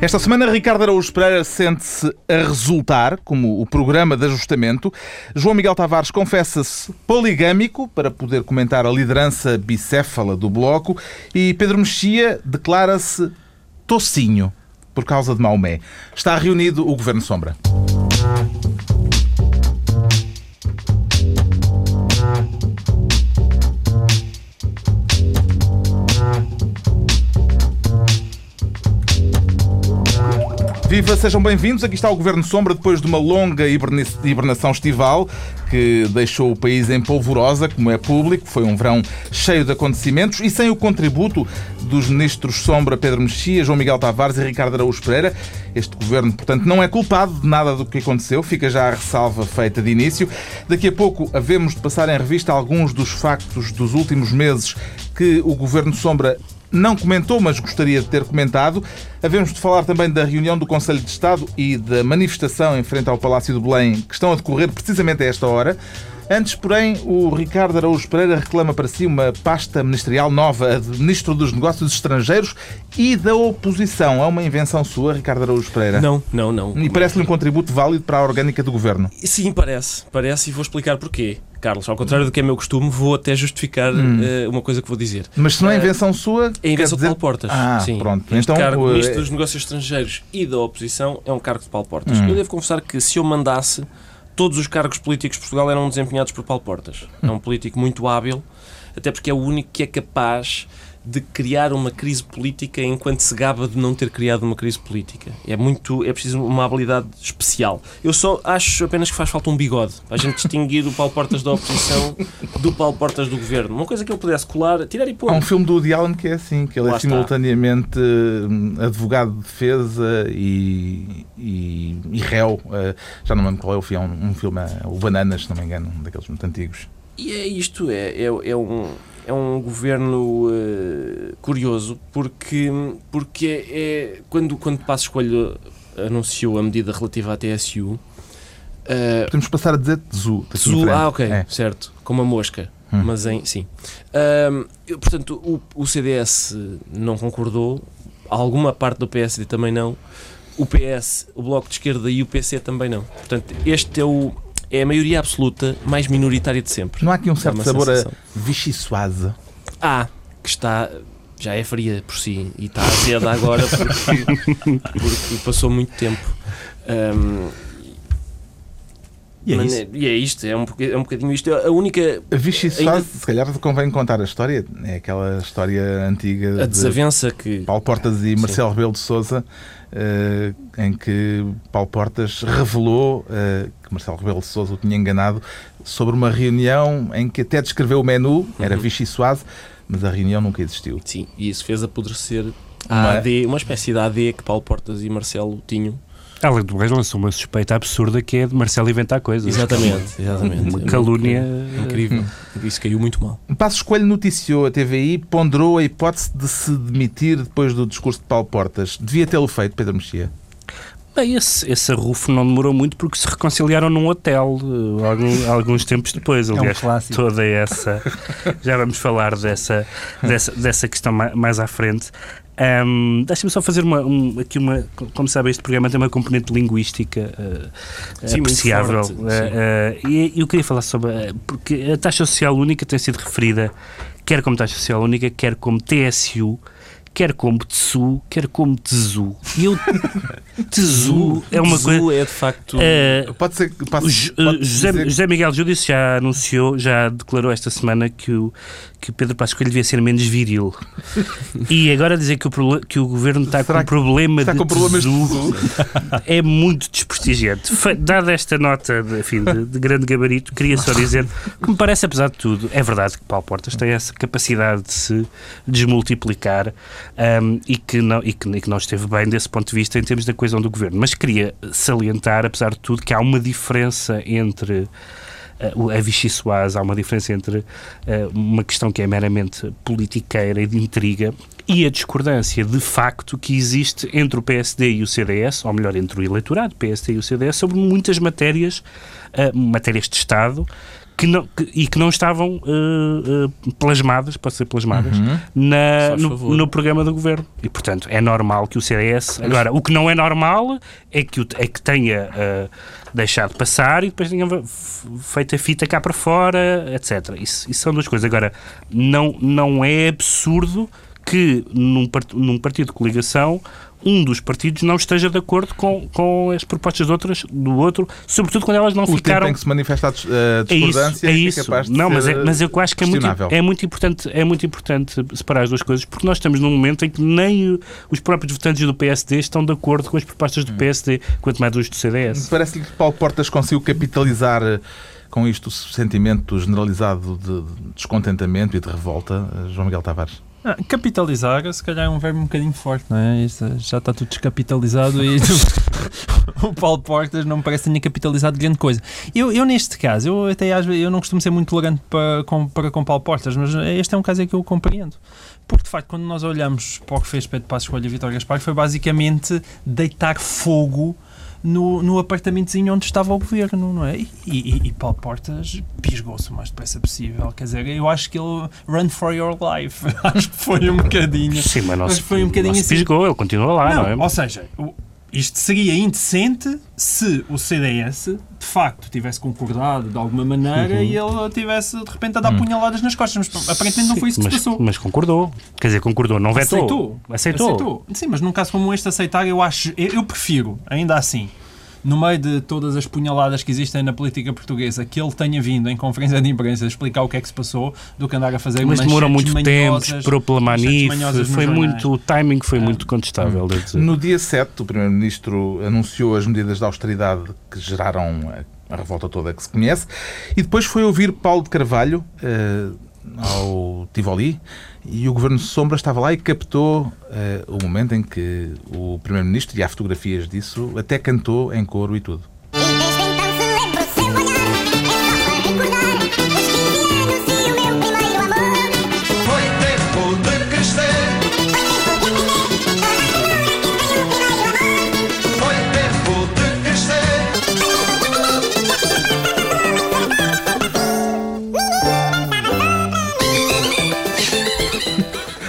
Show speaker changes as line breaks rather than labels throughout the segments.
Esta semana, Ricardo Araújo Pereira sente-se a resultar como o programa de ajustamento. João Miguel Tavares confessa-se poligâmico para poder comentar a liderança bicéfala do Bloco e Pedro Mexia declara-se tocinho por causa de Maomé. Está reunido o Governo Sombra. Viva, sejam bem-vindos. Aqui está o Governo Sombra depois de uma longa hibernação estival que deixou o país em polvorosa, como é público. Foi um verão cheio de acontecimentos e sem o contributo dos ministros Sombra, Pedro Mexia, João Miguel Tavares e Ricardo Araújo Pereira. Este governo, portanto, não é culpado de nada do que aconteceu. Fica já a ressalva feita de início. Daqui a pouco havemos de passar em revista alguns dos factos dos últimos meses que o Governo Sombra não comentou, mas gostaria de ter comentado. Havemos de falar também da reunião do Conselho de Estado e da manifestação em frente ao Palácio do Belém, que estão a decorrer precisamente a esta hora. Antes, porém, o Ricardo Araújo Pereira reclama para si uma pasta ministerial nova, a de Ministro dos Negócios Estrangeiros e da Oposição. É uma invenção sua, Ricardo Araújo Pereira?
Não, não, não.
E parece-lhe um contributo válido para a orgânica do Governo?
Sim, parece. Parece e vou explicar porquê. Carlos, ao contrário do que é meu costume, vou até justificar hum. uh, uma coisa que vou dizer.
Mas se não é eh, invenção uh, sua.
É invenção dizer... de Paulo Portas.
Ah,
sim.
pronto.
Então, o cargo de Ministro dos Negócios Estrangeiros e da Oposição é um cargo de Paulo Portas. Hum. Eu devo confessar que se eu mandasse, todos os cargos políticos de Portugal eram desempenhados por Paulo Portas. É um político muito hábil, até porque é o único que é capaz de criar uma crise política enquanto se gaba de não ter criado uma crise política. É muito, é preciso uma habilidade especial. Eu só acho apenas que faz falta um bigode para a gente distinguir o Paulo Portas da oposição do Paulo Portas do governo. Uma coisa que ele pudesse colar, tirar e pôr.
Há um filme do Woody Allen que é assim, que ele Lá é simultaneamente hum, advogado de defesa e, e, e réu. Uh, já não me lembro qual é o filme, um filme, o Bananas, se não me engano, um daqueles muito antigos.
E é isto, é, é, é um é um governo uh, curioso porque, porque é, é, quando, quando Passo Escolho anunciou a medida relativa à TSU. Uh,
eh, Podemos passar a dizer TSU.
TSU, ah, ok, é. certo, como a mosca. Hum. Mas em. Sim. Uh, portanto, o, o CDS não concordou, alguma parte do PSD também não, o PS, o Bloco de Esquerda e o PC também não. Portanto, este é o é a maioria absoluta mais minoritária de sempre.
Não há aqui um certo sabor sensação. a Vichy?
Há, que está já é fria por si e está azeda agora porque, porque passou muito tempo. Um,
e, é Mas,
e é isto, é um, é um bocadinho isto. A única.
A Vichy ainda... se calhar convém contar a história. É aquela história antiga.
A desavença de que.
Paulo Portas e Marcelo Rebelo de Souza, uh, em que Paulo Portas revelou uh, que Marcelo Rebelo de Souza o tinha enganado sobre uma reunião em que até descreveu o menu, era uhum. Vichy Soase, mas a reunião nunca existiu.
Sim, e isso fez apodrecer a uma... AD, uma espécie de AD que Paulo Portas e Marcelo tinham
Além do mais, lançou uma suspeita absurda que é de Marcelo inventar coisas.
Exatamente, exatamente.
Uma calúnia
incrível. Isso caiu muito mal.
Passo Escolho noticiou a TVI, ponderou a hipótese de se demitir depois do discurso de Paulo Portas. Devia tê-lo feito, Pedro Mexia?
Bem, esse, esse arrufo não demorou muito porque se reconciliaram num hotel uh, alguns, alguns tempos depois.
Aliás, é um
toda essa. Já vamos falar dessa, dessa, dessa questão mais à frente. Um, Deixa-me só fazer uma, um, aqui uma. Como sabe, este programa tem uma componente linguística uh, sim, apreciável. Forte, uh, uh, e eu queria falar sobre. porque a taxa social única tem sido referida quer como taxa social única, quer como TSU quer como Tsu, quer como Tzu. E eu. Tzu é uma
coisa.
Tzu
é de facto.
Uh, pode ser. Pode, pode
José, dizer... José Miguel Júdice já anunciou, já declarou esta semana que o, que Pedro Passos Coelho devia ser menos viril. e agora dizer que o, que o governo está Será com problema
está
de
com problemas
Tzu é muito desprestigiante. Dada esta nota de, enfim, de, de grande gabarito, queria só dizer que me parece, apesar de tudo, é verdade que Paulo Portas tem essa capacidade de se desmultiplicar um, e, que não, e, que, e que não esteve bem desse ponto de vista em termos da coesão do governo. Mas queria salientar, apesar de tudo, que há uma diferença entre a Vichy Soaz, há uma diferença entre uh, uma questão que é meramente politiqueira e de intriga e a discordância de facto que existe entre o PSD e o CDS, ou melhor, entre o eleitorado PSD e o CDS, sobre muitas matérias, uh, matérias de Estado, que não, que, e que não estavam uh, uh, plasmadas, pode ser plasmadas,
Uhum.
na, no, no programa do governo. E, portanto, é normal que o CDS. Agora, o que não é normal é que, o- é que tenha uh, deixado passar e depois tenha feito a fita cá para fora, etc. Isso, isso são duas coisas. Agora, não, não é absurdo que num, num partido de coligação um dos partidos não esteja de acordo com, com as propostas de outras, do outro, sobretudo quando elas não
O
ficaram
em que se manifesta a a
é isso,
discordância
é isso.
capaz de
não, mas, é, mas eu acho que é muito, é, muito importante, é muito importante separar as duas coisas, porque nós estamos num momento em que nem os próprios votantes do PSD estão de acordo com as propostas
Hum.
do PSD, quanto mais os do CDS.
Parece-lhe que Paulo Portas conseguiu capitalizar eh, com isto o sentimento generalizado de descontentamento e de revolta, eh, João Miguel Tavares.
Ah, capitalizar, se calhar é um verbo um bocadinho forte, não é? Já está tudo descapitalizado e o Paulo Portas não me parece que tenha capitalizado grande coisa. Eu, eu neste caso, eu até às vezes, eu não costumo ser muito tolerante para com, para com Paulo Portas, mas este é um caso em que eu compreendo. Porque, de facto, quando nós olhamos para o que fez Pedro Passos Coelho e Vitória Gaspar, foi basicamente deitar fogo no, no apartamentozinho onde estava o governo, não é? E, e, e Paulo Portas pisgou-se o mais depressa possível. Quer dizer, eu acho que ele run for your life. acho que foi um bocadinho.
Sim, mas não se,
foi um bocadinho
não
assim.
pisgou, ele continua lá, não,
Não,
é?
ou seja, o- isto seria indecente se o CDS de facto tivesse concordado de alguma maneira
Uhum.
e ele tivesse de repente a dar punhaladas nas costas, mas aparentemente não foi isso que
mas,
se passou.
mas concordou. Quer dizer, concordou, não vetou.
Aceitou.
Aceitou.
Sim, mas num caso como este, aceitar, eu acho, eu, eu prefiro, ainda assim, no meio de todas as punhaladas que existem na política portuguesa, que ele tenha vindo em conferência de imprensa explicar o que é que se passou, do que andar a fazer
Mas demorou muito tempo, esperou pela Manif, foi muito, o timing foi muito contestável, dizer.
No dia 7, o Primeiro-Ministro anunciou as medidas de austeridade que geraram a, a revolta toda que se conhece e depois foi ouvir Paulo de Carvalho eh, ao Tivoli e o Governo Sombra estava lá e captou eh, o momento em que o Primeiro-Ministro, e há fotografias disso, até cantou em coro e tudo.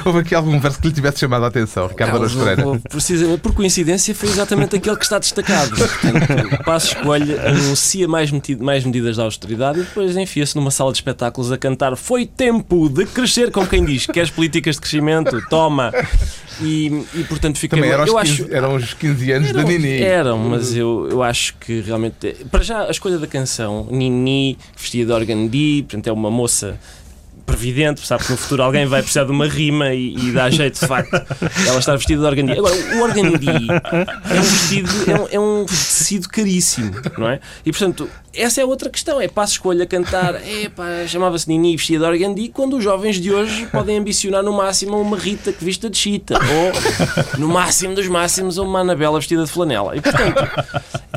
Houve aqui algum verso que lhe tivesse chamado a atenção, Ricardo
Carlos,
Pereira.
precisamente, por coincidência, foi exatamente aquele que está destacado. Portanto, Passos Coelho anuncia mais, meti- mais medidas de austeridade e depois enfia-se numa sala de espetáculos a cantar Foi tempo de crescer, como quem diz, queres políticas de crescimento? Toma! E, e portanto fica.
Também eram os,
eu
15,
acho,
eram os 15 anos da Nini.
Eram, mas eu, eu acho que realmente. Para já, a escolha da canção, Nini, vestida de organdi, portanto, é uma moça previdente, sabe que no futuro alguém vai precisar de uma rima e, e dá jeito, de facto, ela estar vestida de organdi. Agora, o organdi é um vestido, é um, é um tecido caríssimo, não é? E portanto, essa é outra questão, é passo escolha cantar, é pá, chamava-se Nini vestida de organdi, quando os jovens de hoje podem ambicionar no máximo uma Rita que vista de chita, ou no máximo dos máximos uma Anabela vestida de flanela. E portanto,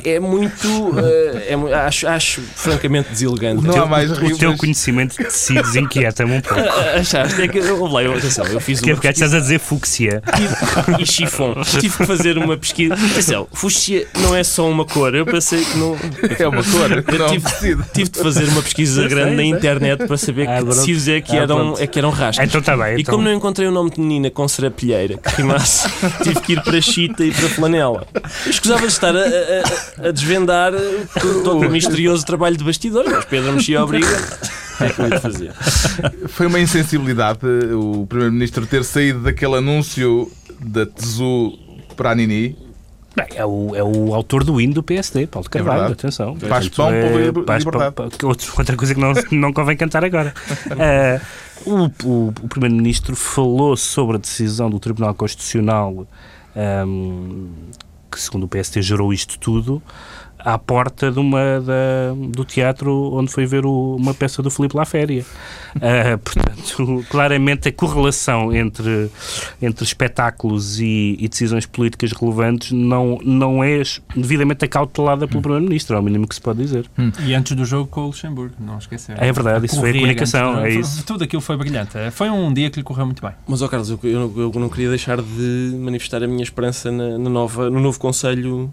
é muito, eh, é acho, acho francamente deselegante.
Não há mais
O
rimas.
teu conhecimento de tecidos inquieta-me um pouco.
Achaste? É que eu, lá, eu, atenção, eu fiz
Que é
uma
porque estás a dizer fúcsia.
pesquisa e chifão. Tive que fazer uma pesquisa. Atenção, fúcsia não é só uma cor. Eu pensei que não.
É uma cor,
Eu
não um
tive, tive de fazer uma pesquisa grande na internet para saber
Ah,
que tecidos é que
Ah,
eram, é que eram rastros.
Então está bem.
E
Então,
como não encontrei o nome de menina com serapilheira que rimasse, tive que ir para chita e para flanela. Eu escusava de estar a, a- a- a desvendar todo, todo o misterioso trabalho de bastidor, mas Pedro Mexia obriga. O que é que eu?
Foi uma insensibilidade eh, o Primeiro-Ministro ter saído daquele anúncio da Tesu para a Nini.
bem, é, o, é o autor do hino do PSD, Paulo de Carvalho,
verdade.
atenção.
Paz, pão,
é-
povo
paz,
liberdade.
pão, outra coisa que não, não convém cantar agora. Eh, o o- o Primeiro-Ministro falou sobre a decisão do Tribunal Constitucional ehm, que, segundo o PSD, gerou isto tudo à porta de uma, da- do teatro onde foi ver o- uma peça do Filipe Laféria. Ah, portanto, claramente a correlação entre, entre espetáculos e, e decisões políticas relevantes não, não é devidamente acautelada pelo Primeiro-Ministro, é o mínimo que se pode dizer.
E antes do jogo com o Luxemburgo, não esquecer.
É verdade, isso foi a comunicação,
antes
é isso.
Tudo aquilo foi brilhante. Foi um dia que lhe correu muito bem.
Mas, ó Carlos, eu, eu, eu não queria deixar de manifestar a minha esperança na, na nova, no novo Conselho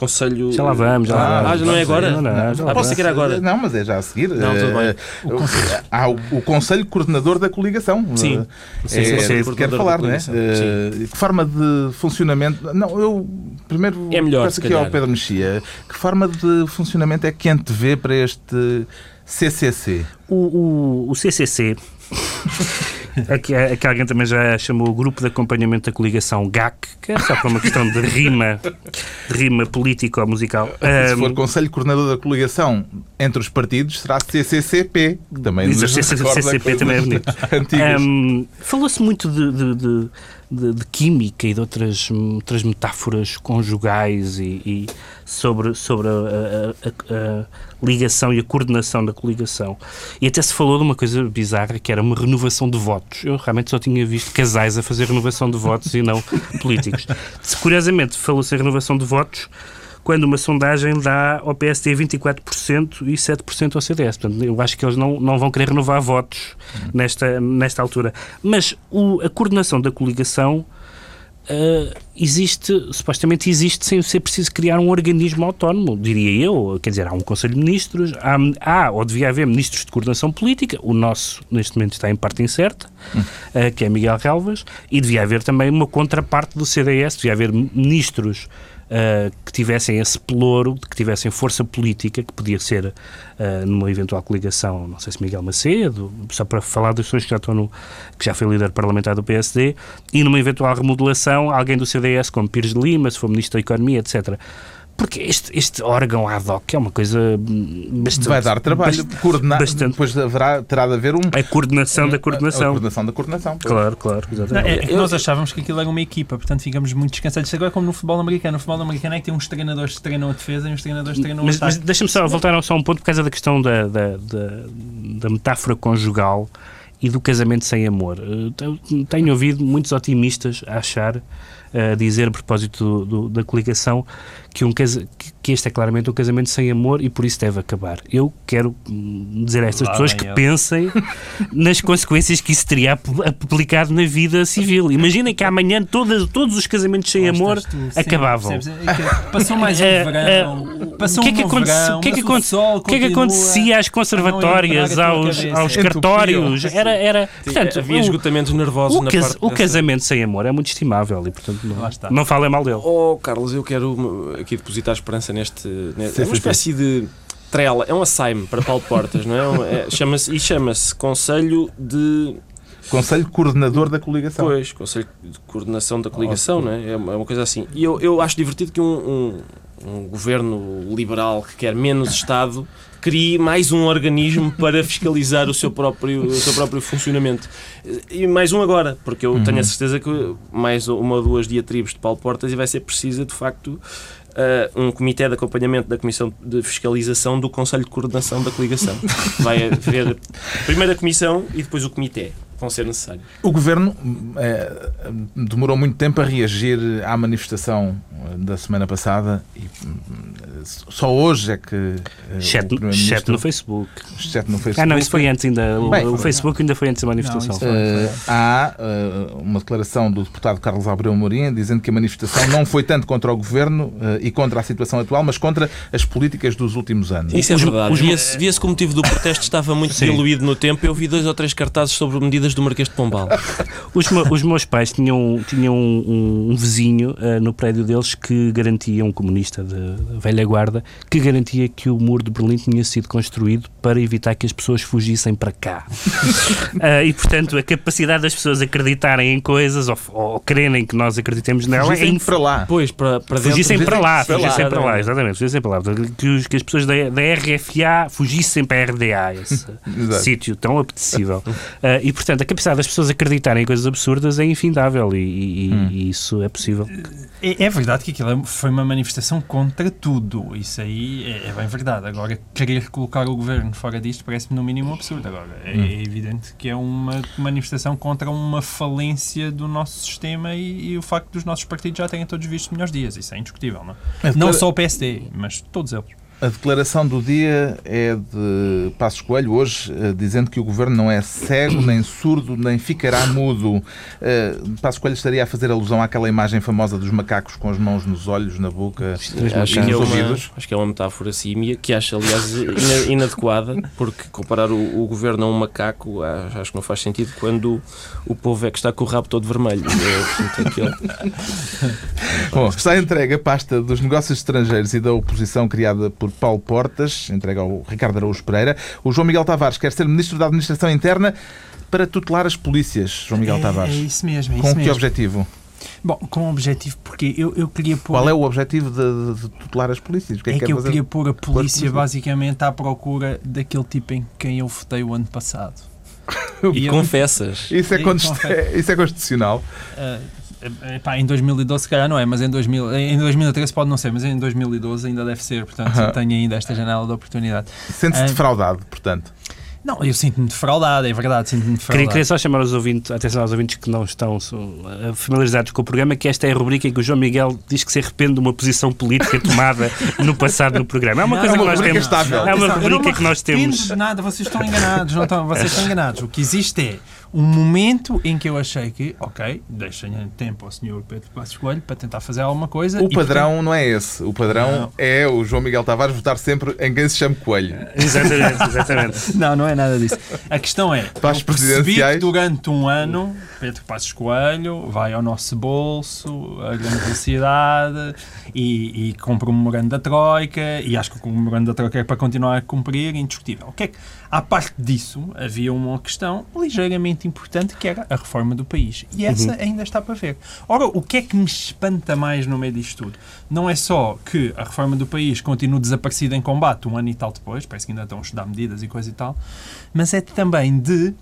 Conselho.
Já lá vamos, já lá
Ah,
vamos.
Ah, não é agora?
Não, não,
Ah,
vamos.
posso ser agora.
Não, mas é já a seguir.
Não, tudo bem.
Eh, Há o, o Conselho Coordenador da Coligação.
Sim.
Eh,
Sim,
é,
sim,
é
sim, coordenador
quero falar, não é? Eh, Que forma de funcionamento. Não, eu primeiro
É melhor,
peço aqui ao. Pedro Mexia. Que forma de funcionamento é que antevê para este CCC?
O, o, o CCC, a que, a que alguém também já chamou o Grupo de Acompanhamento da Coligação GAC, que é só para uma questão de rima, de rima político-musical.
Se
Ahm,
for Conselho Coordenador da Coligação entre os partidos, será CCCP, que também
Diz
nos
o CCCP também é bonito. Hum, Falou-se muito de, de- de- de- de química e de outras, outras metáforas conjugais e, e sobre, sobre a, a- a- a ligação e a coordenação da coligação. E até se falou de uma coisa bizarra que era uma renovação de votos. Eu realmente só tinha visto casais a fazer renovação de votos e não políticos. Curiosamente, falou-se em renovação de votos quando uma sondagem dá ao PSD 24% e 7% ao CDS. Portanto, eu acho que eles não, não vão querer renovar votos nesta, nesta altura. Mas o- a coordenação da coligação ah, existe, supostamente existe sem ser preciso criar um organismo autónomo, diria eu. Quer dizer, há um Conselho de Ministros, há, há ou devia haver ministros de coordenação política, o nosso neste momento está em parte incerta, ah, que é Miguel Relvas, e devia haver também uma contraparte do CDS, devia haver ministros ah, que tivessem esse pelouro, que tivessem força política, que podia ser ah, numa eventual coligação, não sei se Miguel Macedo, só para falar das pessoas que já estão no, que já foi líder parlamentar do PSD, e numa eventual remodelação, alguém do CDS, como Pires de Lima, se for Ministro da Economia, etc. Porque este, este órgão ad hoc é uma coisa bastante...
Vai dar trabalho.
bast-
Coordenar,
bastante.
Depois haverá, terá de haver um.
A coordenação da
A
coordenação.
coordenação da coordenação.
Claro, claro,
Não, é, é que nós achávamos que aquilo era uma equipa, portanto ficamos muito descansados. Isto agora é como no futebol americano. No futebol americano é que tem uns treinadores que treinam a defesa e uns treinadores que treinam o
Mas, mas
ataque.
deixa-me só voltar só um ponto por causa da questão da, da, da, da metáfora conjugal e do casamento sem amor. Eh, Tenho ouvido muitos otimistas a achar, a dizer a propósito do- do- da coligação, que, um casa, que- este é claramente um casamento sem amor e por isso deve acabar. Eu quero hum, dizer a estas
Lá
pessoas que
ele.
pensem nas consequências que isso teria apl- aplicado na vida civil. Imaginem que amanhã todas, todos os casamentos sem
Lá
amor
sim,
acabavam.
É Passou mais um
Eh,
verão. Passou
o que é
um
que, aconte-
verão,
o que, é que, aconte-
sol
o que é que acontecia às
a
conservatórias, aos, aos cartórios? Era, era, portanto,
Havia
o,
esgotamentos nervosos
o,
na parte
o
dessa-
casamento sem amor é muito estimável e, portanto, Não,
está.
não falem mal dele.
Oh, Carlos, eu quero uma- aqui depositar esperança neste. neste
Sim,
é
sim,
uma espécie de trela, é um assaime para Paulo Portas, não é? Um- é chama-se, e chama-se Conselho de.
Conselho Coordenador da Coligação.
Pois, Conselho de Coordenação da Coligação, não é? É uma, é uma coisa assim. E eu, eu acho divertido que um, um, um governo liberal que quer menos Estado crie mais um organismo para fiscalizar o seu próprio, o seu próprio funcionamento. E mais um agora, porque eu tenho a certeza que mais uma ou duas diatribes de Paulo Portas e vai ser precisa, de facto, eh, um comitê de acompanhamento da Comissão de Fiscalização do Conselho de Coordenação da Coligação. Vai haver primeiro a Comissão e depois o Comitê. Vão ser necessários.
O governo eh, demorou muito tempo a reagir à manifestação eh, da semana passada e só hoje é que eh, o
chat no Facebook.
Chat no Facebook.
Ah, não, isso foi antes ainda. O,
Bem,
o
foi.
Facebook ainda foi antes da manifestação.
foi.
Eh, há eh, uma declaração do deputado Carlos Abreu Mourinho dizendo que a manifestação não foi tanto contra o governo eh, e contra a situação atual, mas contra as políticas dos últimos anos.
Isso é
Os-
verdade.
os-
Via-se via que o motivo do protesto estava muito
Sim.
diluído no tempo. Eu vi dois ou três cartazes sobre medidas do Marquês de Pombal.
Os, me- os meus pais tinham, tinham um, um vizinho no prédio deles que garantia, um comunista de, de velha guarda, que garantia que o muro de Berlim tinha sido construído para evitar que as pessoas fugissem para cá. Ah, e, portanto, a capacidade das pessoas acreditarem em coisas ou, ou crerem que nós acreditemos nela é
Dizem
inf-
para lá.
Pois, para, para dentro.
Fugissem para lá,
para lá.
fugissem para lá, exatamente, fugissem para lá. Que, os- que as pessoas da, da RFA fugissem para a RDA, esse sítio tão apetecível. Ah, e, portanto, a capacidade das pessoas acreditarem em coisas absurdas é infindável e, e-
Hum.
e isso é possível.
É, é verdade que aquilo foi uma manifestação contra tudo. Isso aí é, é bem verdade. Agora, querer colocar o governo fora disto parece-me no mínimo absurdo. Agora, é,
Hum.
é evidente que é uma manifestação contra uma falência do nosso sistema e, e o facto dos nossos partidos já terem todos visto melhores dias. Isso é indiscutível, não é?
A
Não só o PSD, mas todos eles.
A declaração do dia é de Passos Coelho, hoje, eh, dizendo que o governo não é cego, nem surdo, nem ficará mudo. Eh, Passos Coelho estaria a fazer alusão àquela imagem famosa dos macacos com as mãos nos olhos, na boca
Acho que, é uma,
ouvidos.
acho que é uma metáfora símia que acho, aliás, ina- inadequada, porque comparar o, o governo a um macaco ah, acho que não faz sentido quando o povo é que está com o rabo todo vermelho. É, aquele-
Bom, está entregue a pasta dos negócios estrangeiros e da oposição criada por Paulo Portas, entregue ao Ricardo Araújo Pereira. O João Miguel Tavares quer ser Ministro da Administração Interna para tutelar as polícias, João Miguel
é,
Tavares.
É isso mesmo, é
Com
isso
que
mesmo.
objetivo?
Bom, com o objetivo, porque eu, eu queria pôr.
Qual é o objetivo de, de- de tutelar as polícias? O que é,
É
que
que
quer
eu
fazer?
queria pôr a polícia
polícia.
basicamente à procura daquele tipo em quem eu votei o ano passado. E
Confessas.
Isso é, const- isso é constitucional.
Ah, epá, em 2012 se calhar não é, mas em, 2000, em 2013 pode não ser, mas em 2012 ainda deve ser, portanto
Aham.
tenho ainda esta janela de oportunidade.
Sente-se
Ah.
defraudado, portanto.
Não, eu sinto-me defraudado, é verdade, sinto-me
Queria,
defraudado.
queria só chamar os ouvintes, a atenção aos ouvintes que não estão eh, familiarizados com o programa, que esta é a rubrica em que o João Miguel diz que se arrepende de uma posição política tomada no passado no programa. É uma
Não,
coisa
é uma
que nós temos.
estável.
É uma
não
rubrica
me
que nós temos.
de nada, vocês estão enganados, não estão, vocês estão enganados. O que existe é um momento em que eu achei que, ok, deixem tempo ao senhor Pedro Passos Coelho para tentar fazer alguma coisa.
O padrão não é esse. O padrão
Não.
é o João Miguel Tavares votar sempre em quem se chama Coelho.
Exatamente, exatamente.
Não, não é nada disso. A questão é,
Para as presidenciais.
que durante um ano Pedro Passos Coelho vai ao nosso bolso, a grande velocidade, e, e compra um memorando da Troika, e acho que o memorando da Troika é para continuar a cumprir, indiscutível. O que é que, à parte disso, havia uma questão ligeiramente importante que era a reforma do país. E essa ainda está para ver. Ora, o que é que me espanta mais no meio disto tudo? Não é só que a reforma do país continue desaparecida em combate um ano e tal depois, parece que ainda estão a estudar medidas e coisa e tal, mas é também de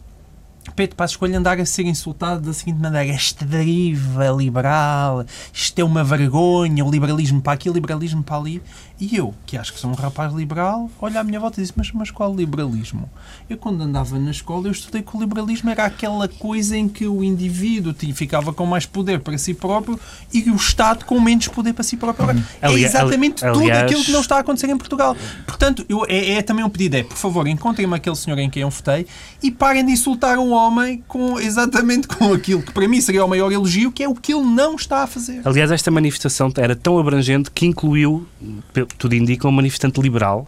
Pedro Passos Coelho andar a ser insultado da seguinte maneira: esta deriva liberal, isto é uma vergonha, o liberalismo para aqui, o liberalismo para ali. E eu, que acho que sou um rapaz liberal, olho à minha volta e disse: Mas, mas qual liberalismo? Eu, quando andava na escola, eu estudei que o liberalismo era aquela coisa em que o indivíduo tinha- ficava com mais poder para si próprio e o Estado com menos poder para si próprio. Agora, é exatamente tudo aquilo que não está a acontecer em Portugal. Portanto, eu, é, é também um pedido: é, por favor, encontrem-me aquele senhor em quem eu votei e parem de insultar um homem com exatamente com aquilo que para mim seria o maior elogio, que é o que ele não está a fazer.
Aliás, esta manifestação era tão abrangente que incluiu, tudo indica, um manifestante liberal.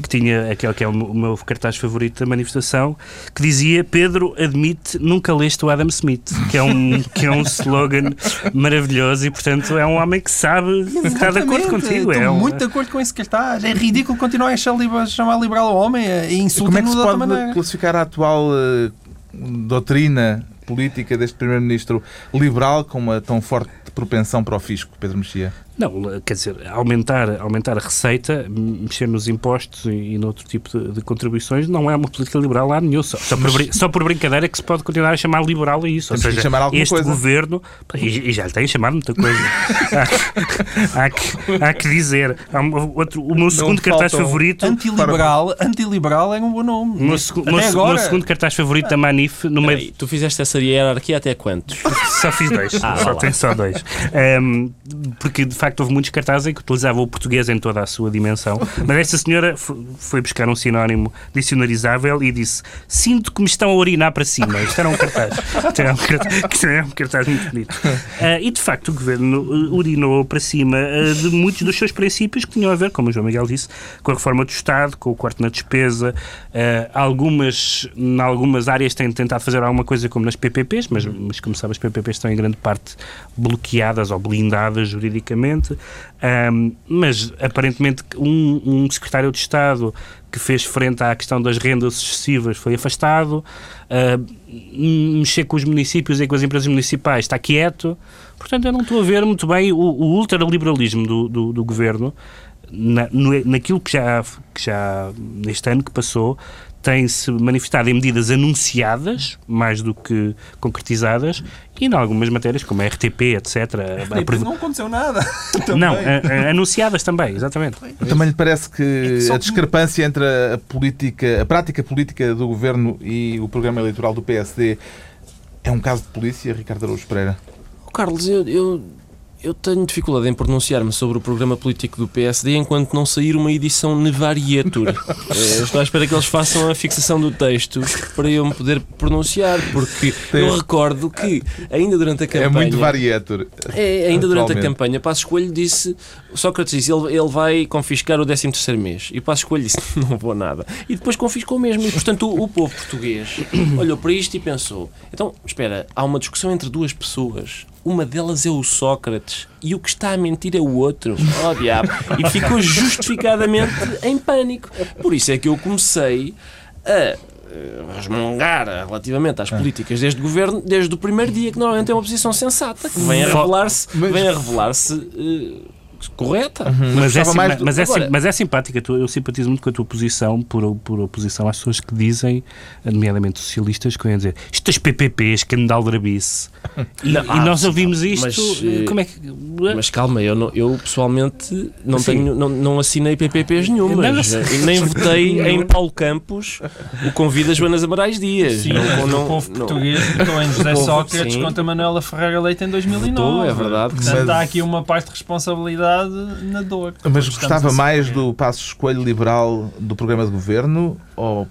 Que tinha aquele que é o meu- cartaz favorito da manifestação, que dizia Pedro admite nunca leste o Adam Smith, que é um, que é um slogan maravilhoso e, portanto, é um homem que sabe estar de acordo
Exatamente.
contigo.
Estou
É um-
muito de acordo com esse cartaz. É ridículo continuar a liber- chamar liberal ao homem e
Como é
insultar
que
de
se
outra
pode
maneira.
classificar a atual eh, doutrina política deste Primeiro-Ministro liberal com uma tão forte propensão para o fisco, Pedro Mexia?
Não, quer dizer, aumentar, aumentar a receita, mexer nos impostos e, e noutro tipo de, de contribuições não é uma política liberal lá nenhum. Só, só, por, só por brincadeira é que se pode continuar a chamar liberal a isso. Ou
Temos
seja,
chamar alguma
este
coisa.
governo, e, e já lhe tem chamado muita coisa, há, há que, há que dizer. Há um- outro, o meu segundo cartaz favorito.
Antiliberal, antiliberal era um bom nome.
O meu, meu o meu
agora,
segundo cartaz favorito da Manif, no meio,
Peraí, tu fizeste essa hierarquia até quantos?
Só fiz dois.
Ah,
só
lá.
tenho só dois. Ahm, porque de facto houve muitos cartazes em que utilizavam o português em toda a sua dimensão. Mas esta senhora foi buscar um sinónimo dicionarizável e disse: Sinto que me estão a urinar para cima. Isto era um cartaz. Isto era um cartaz, era um cartaz muito bonito. Ah, e de facto o governo uh, urinou para cima uh, de muitos dos seus princípios que tinham a ver, como o João Miguel disse, com a reforma do Estado, com o corte na despesa. Uh, algumas, em algumas áreas têm tentado fazer alguma coisa como nas PPPs, mas, mas como sabe, as PPPs estão em grande parte bloqueadas ou blindadas juridicamente. Ahm, mas aparentemente um, um secretário de Estado que fez frente à questão das rendas excessivas foi afastado. Ah, mexer com os municípios e com as empresas municipais está quieto. Portanto, eu não estou a ver muito bem o, o ultraliberalismo do, do, do governo na, no- naquilo que já, que já neste ano que passou tem-se manifestado em medidas anunciadas, mais do que concretizadas, e em algumas matérias, como a RTP, etc. a prev-
Não aconteceu nada.
não, a- a- anunciadas também, exatamente.
Também lhe parece que
É só
a
que-
discrepância entre a política, a prática política do governo e o programa eleitoral do PSD é um caso de polícia, Ricardo Araújo Pereira?
Carlos, eu, eu, Eu tenho dificuldade em pronunciar-me sobre o programa político do PSD enquanto não sair uma edição Nevarietur. Estou à espera que eles façam a fixação do texto para eu me poder pronunciar, porque eu recordo que ainda durante a campanha.
É muito varietor.
É, ainda durante a campanha, Passos Coelho disse, Sócrates disse, ele, ele vai confiscar o 13 terceiro mês. E Passos Coelho disse, não vou nada. E depois confiscou mesmo. E, portanto, o, o povo português olhou para isto e pensou, então, espera, há uma discussão entre duas pessoas. Uma delas é o Sócrates e o que está a mentir é o outro. Oh, diabo. E ficou justificadamente em pânico. Por isso é que eu comecei a eh, resmungar relativamente às políticas deste governo desde o primeiro dia, que normalmente é uma posição sensata, que vem a revelar-se vem a revelar-se eh, correta.
Mas é,
mais do-
mas, é, sim-
Agora-
mas é simpática, eu simpatizo muito com a tua posição, por, por oposição às pessoas que dizem, nomeadamente socialistas, que vêm dizer isto das PPPs, que anda aldrabice. E, e
ah,
nós ouvimos
mas,
isto,
eh,
como é que...
Mas calma, eu, não- eu pessoalmente não,
Sim.
tenho, não, não assinei PPPs nenhumas. Nem votei em Paulo Campos o convite a Joanas Amarais Dias.
Sim,
Não-
mas
não-
o povo
não-
português votou em José Sócrates
sim.
contra Manuela Ferreira Leite em 2009.
Votou, é verdade.
Portanto,
Mas-
há aqui uma parte de responsabilidade na dor.
Mas gostava
a
mais do passo escolho liberal do programa de governo ou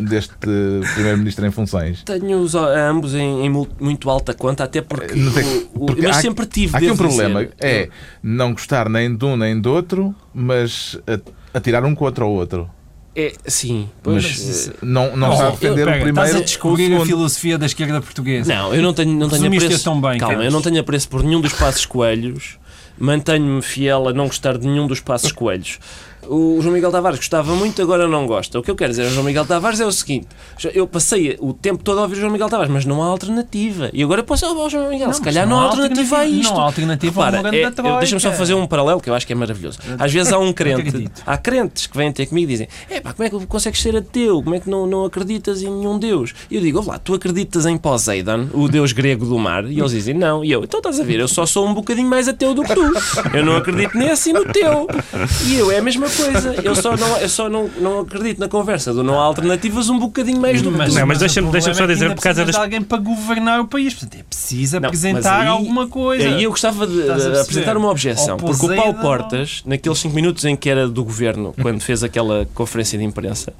deste primeiro-ministro em funções?
Tenho-os a ambos em, em muito alta conta, até porque.
Não tem-
o- o-
porque
mas
há-
sempre tive.
Há aqui um problema,
dizer.
é não gostar nem de um nem do outro, mas a- atirar um contra o outro.
É, sim,
Mas
pois. eh,
não, não
Oh,
está a
eu-
defender
pera,
o primeiro.
Estás a descobrir a filosofia da esquerda portuguesa.
Não, eu não tenho, não tenho apreço.
tão bem,
calma,
Carlos.
eu não tenho apreço por nenhum dos passos coelhos. Mantenho-me fiel a não gostar de nenhum dos passos coelhos. O João Miguel Tavares gostava muito, agora não gosta. O que eu quero dizer ao João Miguel Tavares é o seguinte: eu passei o tempo todo a ouvir o João Miguel Tavares, mas não há alternativa. E agora eu posso ouvir o João Miguel. Se
mas
calhar não há alternativa a isto.
Não há alternativa
Repara,
Morando
é-. Deixa-me só fazer um paralelo que eu acho que é maravilhoso. Às vezes há um crente,
Acredito.
há crentes que vêm ter comigo e dizem: é pá, como é que consegues ser ateu? Como é que não, não acreditas em nenhum Deus? E eu digo: lá, tu acreditas em Poseidon, o deus grego do mar? E eles dizem: não. E eu: então estás a ver, eu só sou um bocadinho mais ateu do que tu. Eu não acredito nesse e no teu. E eu é a mesma coisa. Eu só não, eu só não, não acredito na conversa do não há alternativas um bocadinho mais do que tu.
Não, mas deixa-me-
problema
só
é que
dizer,
ainda
por causa das-
alguém para governar o país. Portanto, é preciso
Não,
apresentar
aí-
alguma coisa.
Aí eu gostava de, apresentar uma objeção, porque o Paulo Portas, naqueles 5 minutos em que era do governo, quando fez aquela conferência de imprensa,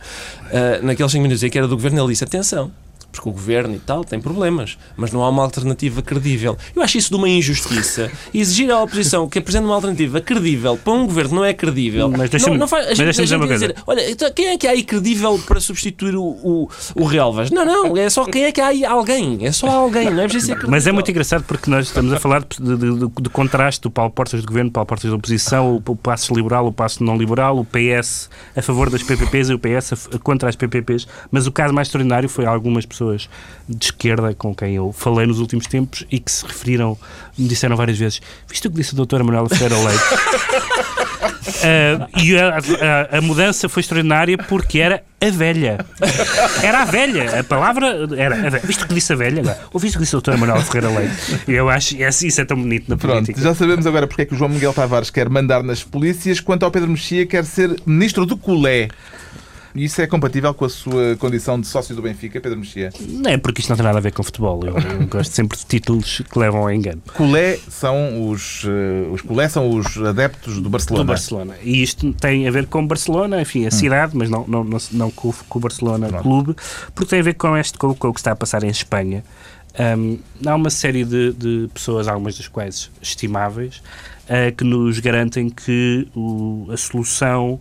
ah, naqueles 5 minutos em que era do governo, ele disse: atenção. Porque o governo e tal tem problemas, mas não há uma alternativa credível. Eu acho isso de uma injustiça. Exigir à oposição que apresente uma alternativa credível para um governo não é credível.
Mas deixa-me- dizer uma coisa.
dizer, Olha, então, quem é que há aí credível para substituir o, o, o Relvas? Não, não, é só quem é que há aí alguém. É só alguém, não é preciso ser credível.
Mas é muito engraçado porque nós estamos a falar de, de- de- de contraste do Paulo Portas do governo, Paulo Portas da oposição, o, o passo liberal, o passo não liberal, o PS a favor das PPPs e o PS a contra as PPPs. Mas o caso mais extraordinário foi algumas pessoas de esquerda com quem eu falei nos últimos tempos e que se referiram, me disseram várias vezes: Viste o que disse a doutora Manuela Ferreira Leite? Ah, e a, a- a mudança foi extraordinária porque era a velha. Era a velha. A palavra era a velha. Viste o que disse a velha? agora? Ouviste o que disse a doutora Manuela Ferreira Leite? E eu acho é, isso é tão bonito na
Pronto,
política.
já sabemos agora porque é que o João Miguel Tavares quer mandar nas polícias, quanto ao Pedro Mexia quer ser ministro do Colé. E isso é compatível com a sua condição de sócio do Benfica, Pedro Mexia?
Não é porque isto não tem nada a ver com futebol. Eu, eu gosto sempre de títulos que levam ao engano.
Colé são os, eh, os Colé são os adeptos do Barcelona.
Do Barcelona. E isto tem a ver com Barcelona, enfim, a cidade, mas não, não, não, não com, o- Barcelona
Pronto.
Clube, porque tem a ver com, este, com, com o que está a passar em Espanha. Hum, há uma série de, de pessoas, algumas das quais estimáveis, eh, que nos garantem que o- a solução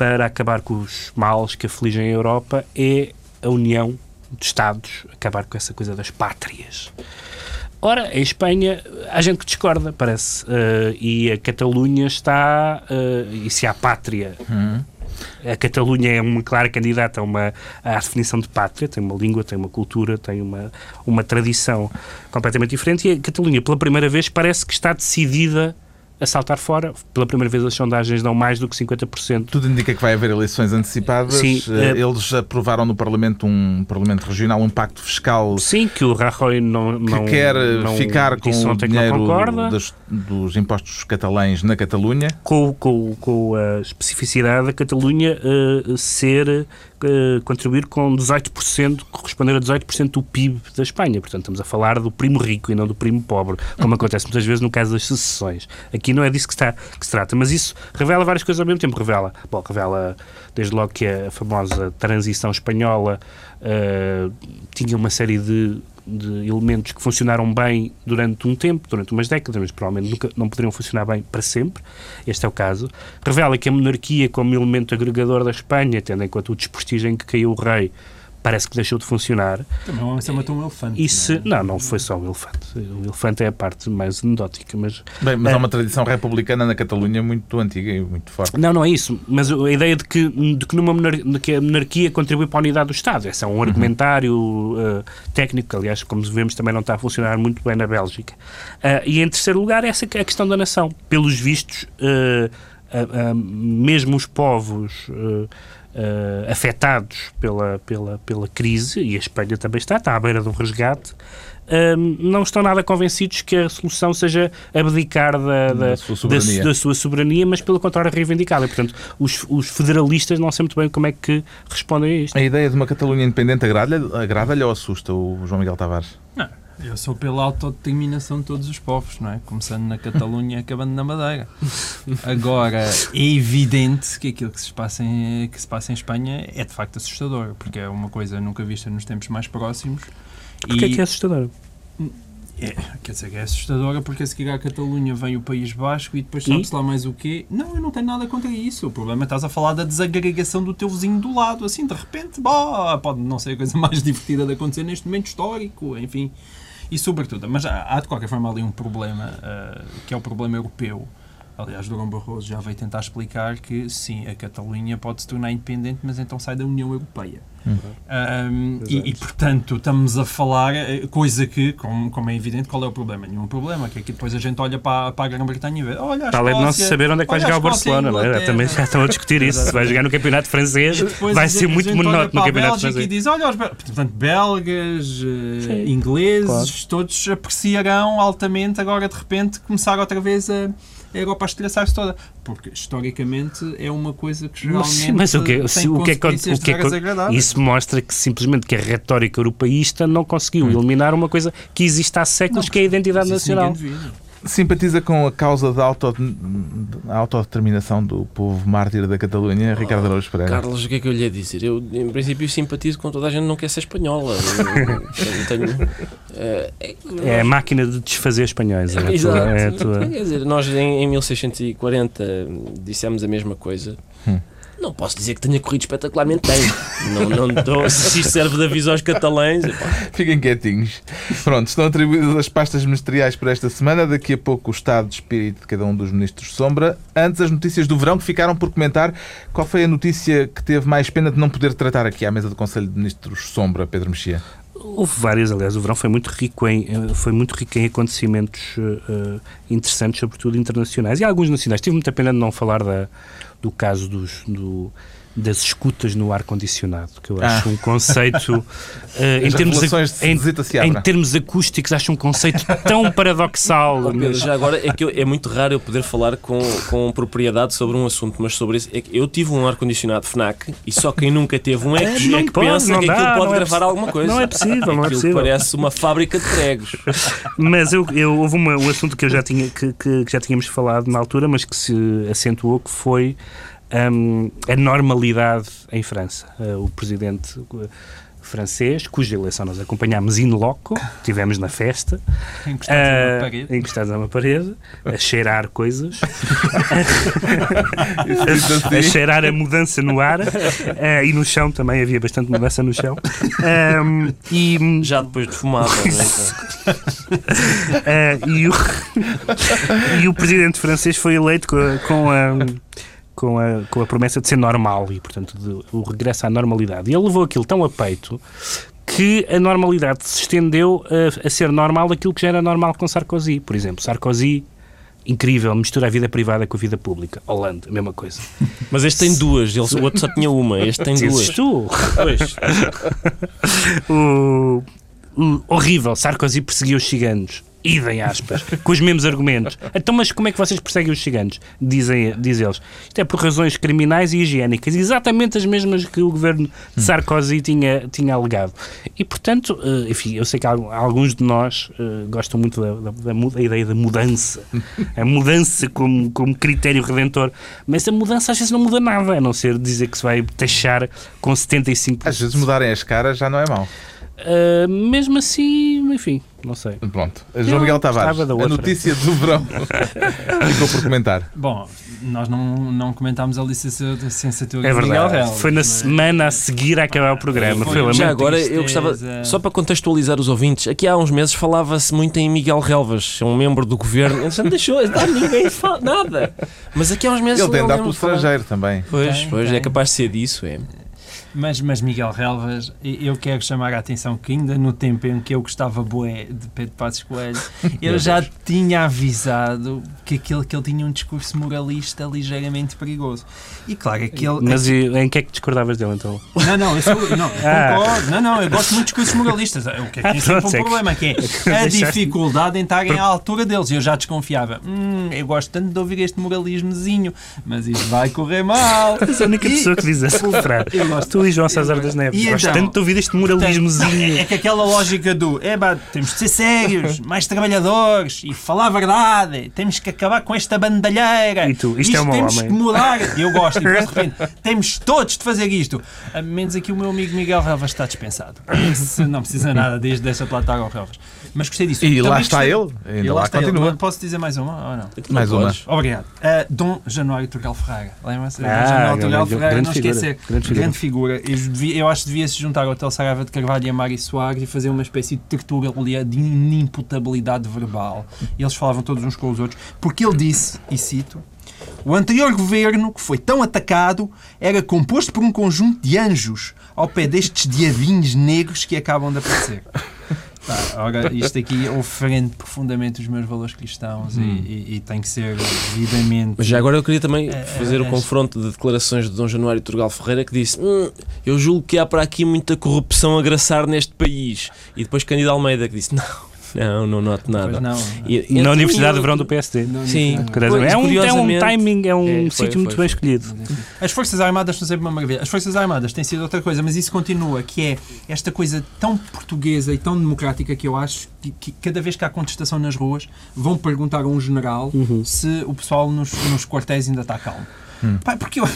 para acabar com os males que afligem a Europa é a união de Estados, acabar com essa coisa das pátrias. Ora, em Espanha há gente que discorda, parece. eh, e a Catalunha está. eh, e se há pátria. A Catalunha é uma clara candidata a uma, à definição de pátria, tem uma língua, tem uma cultura, tem uma, uma tradição completamente diferente. E a Catalunha, pela primeira vez, parece que está decidida a saltar fora. Pela primeira vez as sondagens dão mais do que 50%.
Tudo indica que vai haver eleições antecipadas.
Sim,
Eh,
eh,
Eles aprovaram no Parlamento um Parlamento Regional um pacto fiscal
Sim, que o Rajoy não,
que
não
quer
não
ficar com o
que
dinheiro dos, dos impostos catalães na Catalunha.
com, com, com a especificidade da Catalunha eh, ser eh, contribuir com 18%, corresponder a 18% do PIB da Espanha. Portanto, estamos a falar do primo rico e não do primo pobre, como acontece muitas vezes no caso das secessões. Aqui não é disso que, está, que se trata, mas isso revela várias coisas ao mesmo tempo. Revela, bom, revela desde logo que a famosa transição espanhola eh, tinha uma série de de elementos que funcionaram bem durante um tempo, durante umas décadas, mas provavelmente nunca, não poderiam funcionar bem para sempre. Este é o caso. Revela que a monarquia, como elemento agregador da Espanha, tendo em conta o desprestígio em que caiu o rei, parece que deixou de funcionar.
Também matou um elefante.
E se,
não é?
não, não foi só o elefante. O elefante é a parte mais anedótica, mas
Bem, mas
É.
há uma tradição republicana na Catalunha muito antiga e muito forte.
Não, não é isso. Mas a ideia de que, de que, numa monar- de que a monarquia contribui para a unidade do Estado. Esse é um argumentário eh, técnico, que, aliás, como vemos, também não está a funcionar muito bem na Bélgica. Ah, e em terceiro lugar, essa é a questão da nação. Pelos vistos, eh, ah, mesmo os povos. Eh, afetados pela, pela, pela crise, e a Espanha também está, está à beira de um resgate, eh, não estão nada convencidos que a solução seja abdicar da, da,
Da sua soberania.
da- da sua soberania, mas pelo contrário reivindicá-la. E, Portanto, os, os federalistas não sei muito bem como é que respondem a isto.
A ideia de uma Catalunha independente agrada-lhe agrada ou assusta o João Miguel Tavares?
Eu sou pela autodeterminação de todos os povos, não é? Começando na Catalunha e acabando na Madeira. Agora, é evidente que aquilo que se, passa em, que se passa em Espanha é de facto assustador, porque é uma coisa nunca vista nos tempos mais próximos.
Porquê é que é assustador?
É, quer dizer, é assustadora porque a seguir à Catalunha vem o País Basco e depois
E?
sabe-se lá mais o quê. Não, eu não tenho nada contra isso. O problema é que estás a falar da desagregação do teu vizinho do lado. Assim, de repente, bah, pode não ser a coisa mais divertida de acontecer neste momento histórico, enfim. E sobretudo, mas há, há de qualquer forma ali um problema, ah, que é o problema europeu. Aliás, Durão Barroso já veio tentar explicar que sim, a Catalunha pode se tornar independente, mas então sai da União Europeia. Um, e, e, portanto, estamos a falar, eh, coisa que, como, como é evidente, qual é o problema? Nenhum problema, que é que depois a gente olha para, para a Grã-Bretanha e vê, olha, a
além de não se saber onde é que vai jogar o Barcelona, não é? Também já estão a discutir isso. Se vai jogar no campeonato francês,
E
vai ser
gente-
muito monótono no campeonato
Bélgica
francês.
e diz, olha, os, portanto, belgas, eh, ingleses, todos apreciarão altamente agora, de repente, começar outra vez a, a Europa a estilhaçar-se toda. Porque, historicamente, é uma coisa que
Mas,
geralmente
sim, mas o que, se- o que é o que, é
desagradáveis.
isso mostra que simplesmente que a retórica europeísta não conseguiu eliminar uma coisa que existe há séculos, que é a identidade
Mas isso
nacional.
Simpatiza com a causa da auto- da autodeterminação do povo mártir da Catalunha, Ricardo Araújo Pereira?
Carlos, o que é que eu lhe ia dizer? Eu, em princípio, simpatizo com toda a gente que não quer ser espanhola. Eu tenho- tenho, eh, é-
É a máquina de desfazer espanhóis. É a tua,
Exato.
é a tua-
Quer dizer, nós em, em 1640 dissemos a mesma coisa.
Hum.
Não posso dizer que tenha corrido espetacularmente bem. não, não estou- se isto serve de aviso aos catalães. epá,
Fiquem quietinhos. Pronto, estão atribuídas as pastas ministeriais por esta semana. Daqui a pouco o estado de espírito de cada um dos ministros sombra. Antes, as notícias do verão que ficaram por comentar. Qual foi a notícia que teve mais pena de não poder tratar aqui à mesa do Conselho de Ministros sombra, Pedro Mexia?
Houve várias, aliás, o verão foi muito rico em, eh, foi muito rico em acontecimentos eh, interessantes, sobretudo internacionais, e alguns nacionais. Tive muita pena de não falar da, do caso dos, do- das escutas no ar-condicionado, que eu acho um conceito, eh, em, termos, em, em termos acústicos, acho um conceito tão paradoxal.
Ó, Pedro,
mas-
já agora é que eu- é muito raro eu poder falar com, com propriedade sobre um assunto, mas sobre isso é que eu tive um ar-condicionado FNAC e só quem nunca teve um é que,
não
é que
pode,
pensa que
dá,
aquilo pode
é
gravar alguma coisa.
não é possível, não é
Aquilo
possível.
parece uma fábrica de pregos.
Mas eu, eu- houve uma- um assunto que, eu já tinha, que, que- que já tínhamos falado na altura, mas que se acentuou, que foi a normalidade em França. Uh, o presidente uh, francês, cuja eleição nós acompanhámos in loco, estivemos na festa,
Encostados numa
uh,
parede.
encostados a uma parede, a cheirar coisas,
diz
a
assim.
cheirar a mudança no ar uh, e no chão também havia bastante mudança no chão. Um, e,
Já depois de não é? Então,
Eh, e, o, e o presidente francês foi eleito com a, com a, com a, com a promessa de ser normal e, portanto, de, o regresso à normalidade. E ele levou aquilo tão a peito que a normalidade se estendeu a, a ser normal aquilo que já era normal com Sarkozy. Por exemplo, Sarkozy incrível, mistura a vida privada com a vida pública. Holanda, a mesma coisa.
Mas este tem duas, ele, o outro só tinha uma, este tem duas.
tu.
Pois.
o, o horrível, Sarkozy perseguiu os ciganos. Idem aspas, com os mesmos argumentos. Então, mas como é que vocês perseguem os ciganos? Dizem, diz eles. Isto é por razões criminais e higiênicas, exatamente as mesmas que o governo de Sarkozy tinha, tinha alegado. E, portanto, eh, enfim, eu sei que al- alguns de nós eh, gostam muito da, da- da ideia da mudança, a mudança como, como critério redentor, mas a mudança às vezes não muda nada, a não ser dizer que se vai taxar com 75%.
Às vezes mudarem as caras já não é mau.
Uh, mesmo assim, enfim, não sei.
Pronto. João Miguel Tavares, a notícia do verão. Ficou por comentar.
Bom, nós não, não comentámos a licenciatura
É
de Miguel
verdade.
Real.
Foi na
mas-
semana a seguir a acabar o programa.
Foi
Foi.
Já agora, eu
tristeza.
gostava, só para contextualizar os ouvintes, aqui há uns meses falava-se muito em Miguel Relvas, é um membro do governo. Ele já me deixou, não, ninguém fala nada. Mas aqui há uns meses
Ele tem
eu
pelo
de falar.
estrangeiro também.
Pois,
Tem,
pois, é
tem.
capaz de ser disso, é.
Mas, mas Miguel Relvas, eu quero chamar a atenção que ainda no tempo em que eu gostava bué de Pedro Passos Coelho, eu já tinha avisado que, aquele, que ele tinha um discurso moralista ligeiramente perigoso. E claro, aquele...
Mas e, em que é que discordavas dele então?
Não, não, eu sou, não,
Ah.
concordo. Não, não, eu gosto muito de discursos moralistas. O que é que
Ah,
tem sempre um
é que-
problema, que é a
Deixaste-
dificuldade em estarem à altura deles. Eu já desconfiava. Hum, eu gosto tanto de ouvir este moralismozinho, mas isto vai correr mal.
És a única pessoa que diz essa frase.
Eu gosto.
Tu e João César das Neves.
E
Gosto
então?
tanto de ouvir este moralismozinho.
É que aquela lógica do é pá, temos de ser sérios, mais trabalhadores e falar a verdade, temos que acabar com esta bandalheira.
E tu, isto é o meu
temos
homem.
que mudar. Eu gosto, e depois de repente temos todos de fazer isto. A menos aqui o meu amigo Miguel Relvas está dispensado. Não precisa nada desde deixa platar ao Relvas. Mas gostei disso.
E lá
Também
está
gostei-
ele. Ainda
E
lá
está ele.
continua.
Posso dizer mais uma ou não?
Mais uma.
Obrigado. Uh, Dom Januário Turgal Ferreira. Lembra-se? Dom
Ah,
Januário
grande-
Turgal Ferreira,
grande
não
figura,
esquecer.
grande figura.
Grande figura. Eu, devia- eu acho que devia se juntar ao Hotel Saraiva de Carvalho e a Mari Soares e fazer uma espécie de tertulia de inimputabilidade verbal. E eles falavam todos uns com os outros. Porque ele disse, e cito, o anterior governo, que foi tão atacado, era composto por um conjunto de anjos ao pé destes diabinhos negros que acabam de aparecer. Ora, isto aqui ofende profundamente os meus valores cristãos e, e- e tem que ser devidamente.
Mas já agora eu queria também
É,
fazer
é,
o
é.
confronto de declarações de Dom Januário Turgal Ferreira que disse "Hum, eu julgo que há para aqui muita corrupção a graçar neste país. E depois Cândido Almeida que disse não, não, não noto nada.
Pois não.
E- entre um
Na
e
Universidade de Verão do PSD.
Sim.
É um, é um timing, é um
É, foi,
sítio muito
foi,
bem
foi.
escolhido.
As Forças Armadas são sempre uma maravilha. As Forças Armadas têm sido outra coisa, mas isso continua, que é esta coisa tão portuguesa e tão democrática que eu acho que, que cada vez que há contestação nas ruas vão perguntar a um general
Uhum.
se o pessoal nos, nos quartéis ainda está calmo. Pá, porque eu,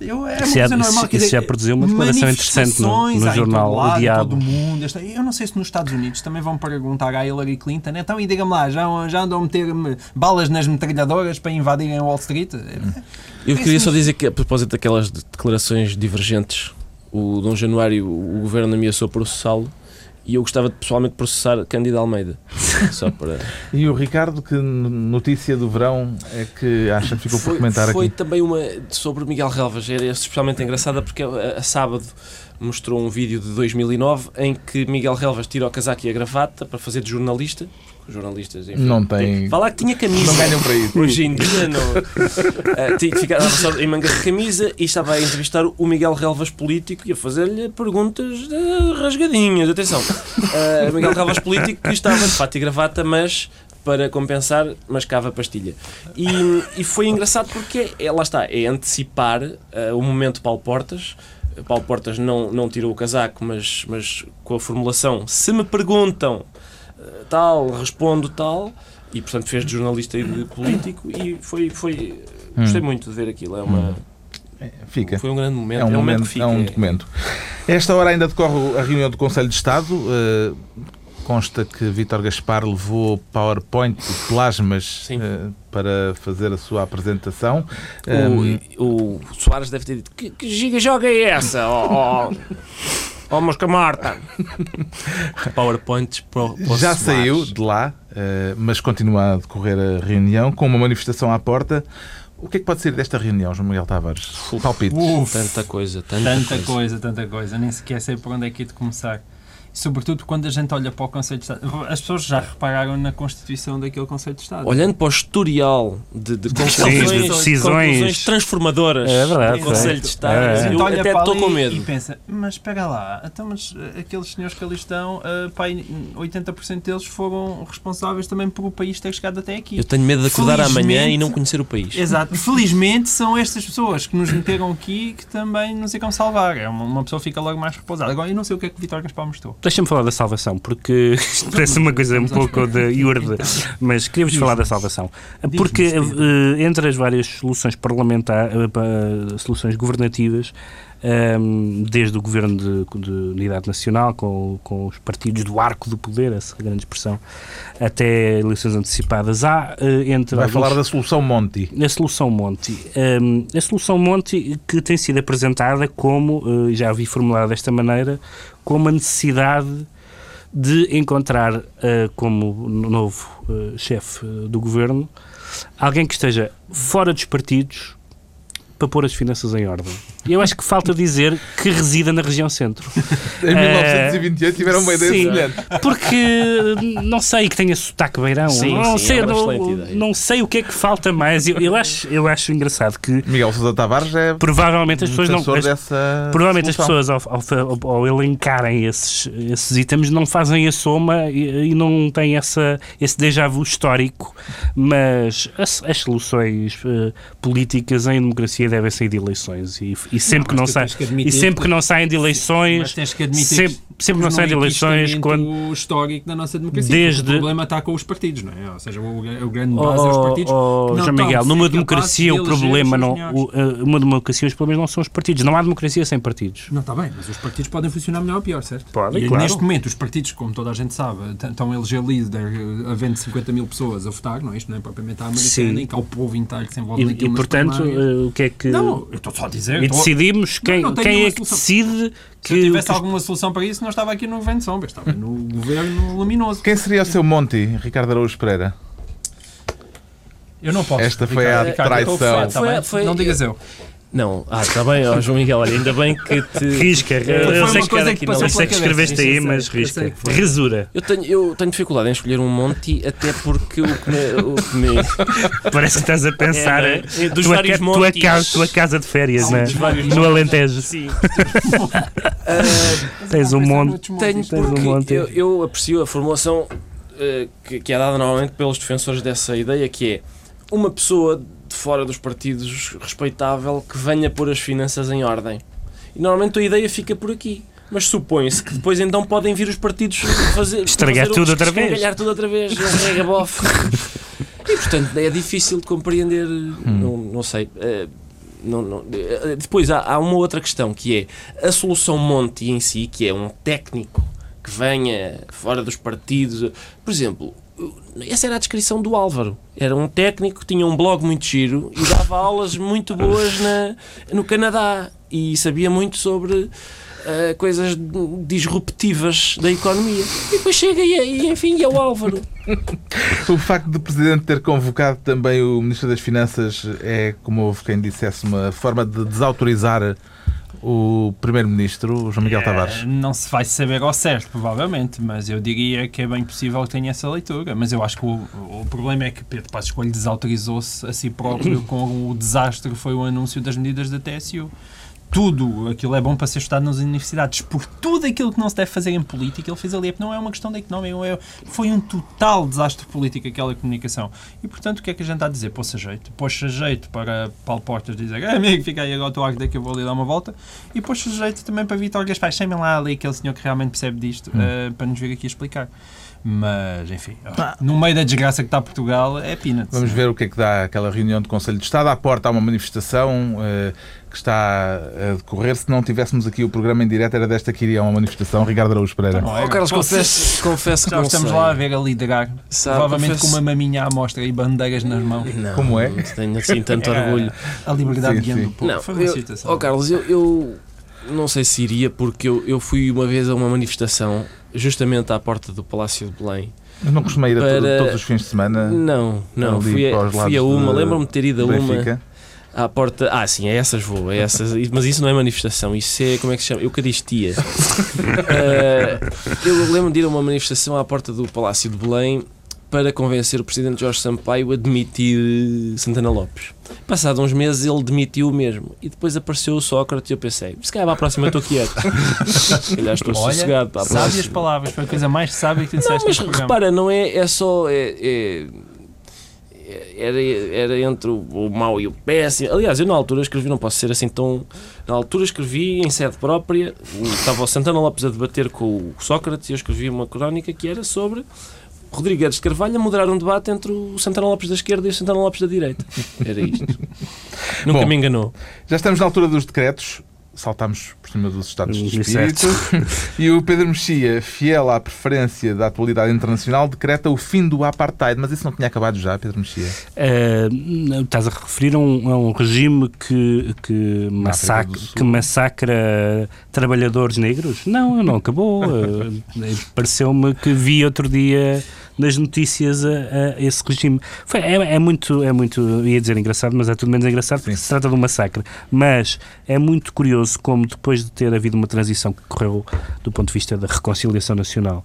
eu é uma
Isso já-
coisa normal.
isso- isso já produziu uma declaração interessante no- no jornal, O
lado, em
Diabo.
todo mundo. Esta- Eu não sei se nos Estados Unidos também vão perguntar à Hillary Clinton, então e diga-me lá, já, já andam a meter hum, balas nas metralhadoras para invadirem Wall Street?
Eu queria só dizer que, a propósito daquelas de- declarações divergentes, o Dom Januário, o governo ameaçou processá-lo e eu gostava de pessoalmente processar Cândido Almeida. Só para.
E o Ricardo, que notícia do verão é que acha que ficou por comentar
foi
aqui?
também uma sobre Miguel Relvas, era especialmente engraçada porque a, a sábado mostrou um vídeo de 2009 em que Miguel Relvas tira o casaco e a gravata para fazer de jornalista. Jornalistas, enfim,
Não tem-
Falar que tinha camisa.
Não ganham para isso.
Hoje em dia não. Ah, tinha- ficava só em manga de camisa e estava a entrevistar o Miguel Relvas político e a fazer-lhe perguntas rasgadinhas. Atenção, o Miguel Relvas político que estava de fato e gravata, mas para compensar, mascava pastilha. E, e foi engraçado porque, é, lá está, é antecipar ah, o momento Paulo Portas. Paulo Portas não, não tirou o casaco, mas, mas com a formulação: se me perguntam tal, respondo tal. E portanto fez de jornalista e de político e foi, foi gostei muito de ver aquilo. É uma,
Fica.
foi um grande momento.
É um, momento,
que fica.
é um documento. Esta hora ainda decorre a reunião do Conselho de Estado. eh, consta que Vítor Gaspar levou PowerPoint e plasmas eh, para fazer a sua apresentação. Um,
O, o Soares deve ter dito: Que, que giga joga é essa? Ó oh, oh, Mosca Marta! PowerPoints para, o- para o
já saiu de lá, eh, mas continua a decorrer a reunião com uma manifestação à porta. O que é que pode sair desta reunião, João Miguel Tavares? Palpites.
Uf,
Tanta coisa, tanta,
tanta
coisa.
coisa, tanta coisa. Nem sequer sei por onde é que é de começar. Sobretudo quando a gente olha para o Conselho de Estado. As pessoas já repararam na constituição daquele Conselho de Estado.
Olhando para o historial de, de conclusões,
de decisões.
transformadoras
É verdade,
do Conselho
é.
de Estado,
É.
A gente
eu
olha
até
para
estou
ali
com medo.
E pensa, mas espera lá, então, mas eh, aqueles senhores que ali estão, eh, pá, 80% deles foram responsáveis também por o país ter chegado até aqui.
Eu tenho medo de acordar amanhã e não conhecer o país.
Exato. Felizmente são estas pessoas que nos meteram aqui que também nos irão salvar. É uma, uma pessoa fica logo mais repousada. Agora, eu não sei o que é que o Vitor Gaspar mostrou.
Deixa-me falar da salvação, porque isto parece uma coisa um pouco de iurde, mas queria-vos falar da salvação. Porque eh, entre as várias soluções parlamentares, soluções governativas, ehm, desde o governo de, de unidade nacional, com, com os partidos do arco do poder, essa grande expressão, até eleições antecipadas, há eh, entre
Vai
alguns-
falar da solução Monti.
a solução Monti. Hum, a solução Monti que tem sido apresentada como, eh, já vi formulada desta maneira, como a necessidade de encontrar eh, como novo eh, chefe eh, do governo alguém que esteja fora dos partidos para pôr as finanças em ordem. Eu acho que falta dizer que resida na região centro.
Em 1928 tiveram uma ideia
Sim.
semelhante.
Porque não sei que tenha sotaque beirão.
Sim,
não,
sim,
sei,
é
não, não sei o que é que falta mais. Eu, eu acho, eu acho engraçado que
Miguel Sousa Tavares é
provavelmente as pessoas não. as-
dessa
Provavelmente as
solução.
pessoas, ao, ao- ao elencarem esses, esses itens, não fazem a soma e, e não têm essa, esse déjà vu histórico, mas as, as soluções eh, políticas em democracia devem sair de eleições e, e sempre que não
mas tu
saem
que
e sempre que não saem de
Mas
eleições
tens que admitir
sempre,
que
sempre que não saem de eleições quando
histórico da nossa democracia.
Desde-
O problema está com os partidos, não é? Ou seja, o, o grande
Oh,
base é os
oh,
partidos.
oh,
que não
João Miguel, numa democracia
de
o problema não, o, eh, uma democracia os problemas não são os partidos, não há democracia sem partidos.
Não, está bem, mas os partidos podem funcionar melhor ou pior, certo?
Podem,
e
claro.
neste momento, os partidos, como toda a gente sabe, estão a eleger líder, eh, havendo 50 mil pessoas a votar, não é? Isto não é propriamente a americana,
Sim.
em que há o povo inteiro que se envolve
E,
naquilo
e, portanto, eh, o que é que
Não, eu estou só a dizer.
e
estou-
decidimos quem,
não tenho
quem é que decide
Se eu
que
tivesse alguma solução para isso, não estava aqui no governo de sombra, estava no governo luminoso.
Quem seria o seu Monti, Ricardo Araújo Pereira?
Eu não posso.
Esta foi
Ricardo,
a
Ricardo, eu
traição.
ocupado, tá
Foi- foi-
não digas eu.
Não, ah, está bem, ó, João Miguel, olha, ainda bem que te.
Risca, eu
uma
sei que,
coisa
eu
que passou
sei que escreveste aí, mas
eu
risca. Resura.
Eu tenho, eu tenho dificuldade em escolher um Monte, até porque o que me. O que me
Parece que estás a pensar
É, é, dos
tua,
vários
ca- tua,
montes.
casa, tua casa de férias
Sim,
né? no
montes.
Alentejo.
Sim.
Tens um monte.
Tenho
Tens um monte.
eu, eu aprecio a formulação eh, que, que é dada normalmente pelos defensores dessa ideia, que é uma pessoa de fora dos partidos respeitável que venha pôr as finanças em ordem. E normalmente a ideia fica por aqui. Mas supõe-se que depois então podem vir os partidos fazer,
Estragar
fazer
tudo
o-
outra vez.
escangalhar tudo outra vez, um regabof. E portanto é difícil de compreender, não, não sei. eh, não- não- eh, depois há, há uma outra questão que é a solução Monti em si, que é um técnico que venha fora dos partidos. Por exemplo, essa era a descrição do Álvaro. Era um técnico que tinha um blog muito giro e dava aulas muito boas na, no Canadá e sabia muito sobre eh, coisas disruptivas da economia. E depois chega e, e enfim, é o Álvaro.
O facto do Presidente ter convocado também o Ministro das Finanças é, como houve quem dissesse, uma forma de desautorizar o Primeiro-Ministro, João Miguel Tavares.
Eh, Não se vai saber ao certo, provavelmente, mas eu diria que é bem possível que tenha essa leitura. Mas eu acho que o, o problema é que Pedro Passos Coelho desautorizou-se a si próprio com o desastre que foi o anúncio das medidas da TSU. Tudo aquilo é bom para ser estudado nas universidades. Por tudo aquilo que não se deve fazer em política, ele fez ali. Não é uma questão de económica, é- foi um total desastre político aquela comunicação. E portanto, o que é que a gente está a dizer? Pôs-se a jeito. Pôs-se a jeito para Paulo Portas dizer "Ah, amigo, fica aí agora o teu arco daqui eu vou ali dar uma volta. E pôs-se a jeito também para Vitor Gaspar. Chamem lá ali aquele senhor que realmente percebe disto eh, para nos vir aqui explicar. Mas, enfim, no meio da desgraça que está Portugal, é peanuts.
Vamos ver o que é que dá aquela reunião de Conselho de Estado. À porta há uma manifestação eh, que está a decorrer. Se não tivéssemos aqui o programa em direto, era desta que iria uma manifestação. Ricardo Araújo Pereira.
Não é?
Oh, Carlos, confesso, confesso que não
estamos
sei.
lá a ver a liderar.
Sabe,
provavelmente
confesso-
com uma maminha à mostra e bandeiras nas mãos.
Não,
Como é?
Não tenho assim tanto
É,
orgulho.
A liberdade
Sim,
guiando
sim.
o povo.
Não,
Foi uma
eu,
citação.
oh, Carlos, eu, eu não sei se iria, porque eu, eu fui uma vez a uma manifestação justamente à porta do Palácio de Belém.
Mas não costuma ir a
Para-
todos os fins de semana.
Não, não, fui a, fui a uma,
de
lembro-me de ter ido a uma.
Benfica.
À porta. Ah, sim, é essas vou. É essas, mas isso não é manifestação, isso é. Como é que se chama? Eucaristia. Eh, eu lembro de ir a uma manifestação à porta do Palácio de Belém para convencer o presidente Jorge Sampaio a demitir Santana Lopes. Passado uns meses ele demitiu o mesmo. E depois apareceu o Sócrates e eu pensei, se calhar para a próxima estou quieto. Se calhar estou
Olha,
sossegado para a
sábias palavras, foi a coisa mais sábia que tu
Não,
disseste
mas
neste programa.
repara, não é, é só. É, é- era, era entre o, o mau e o péssimo. Aliás, eu na altura escrevi, não posso ser assim tão. Na altura escrevi em sede própria, estava o Santana Lopes a debater com o Sócrates e eu escrevi uma crónica que era sobre Rodrigo Guedes de Carvalho a moderar um debate entre o Santana Lopes da esquerda e o Santana Lopes da direita. Era isto. Nunca
Bom.
me enganou.
Já estamos na altura dos decretos. Saltámos por cima dos estados de espírito. E o Pedro Mexia, fiel à preferência da atualidade internacional, decreta o fim do apartheid. Mas isso não tinha acabado já, Pedro Mexia?
Não, estás a referir a um, a um regime que, que, massacra, que massacra trabalhadores negros? Não, não acabou. Uh, Pareceu-me que vi outro dia nas notícias a, a esse regime. Foi, é, é muito, é muito, ia dizer engraçado, mas é tudo menos engraçado porque se trata de um massacre. Mas é muito curioso como depois de ter havido uma transição que correu do ponto de vista da reconciliação nacional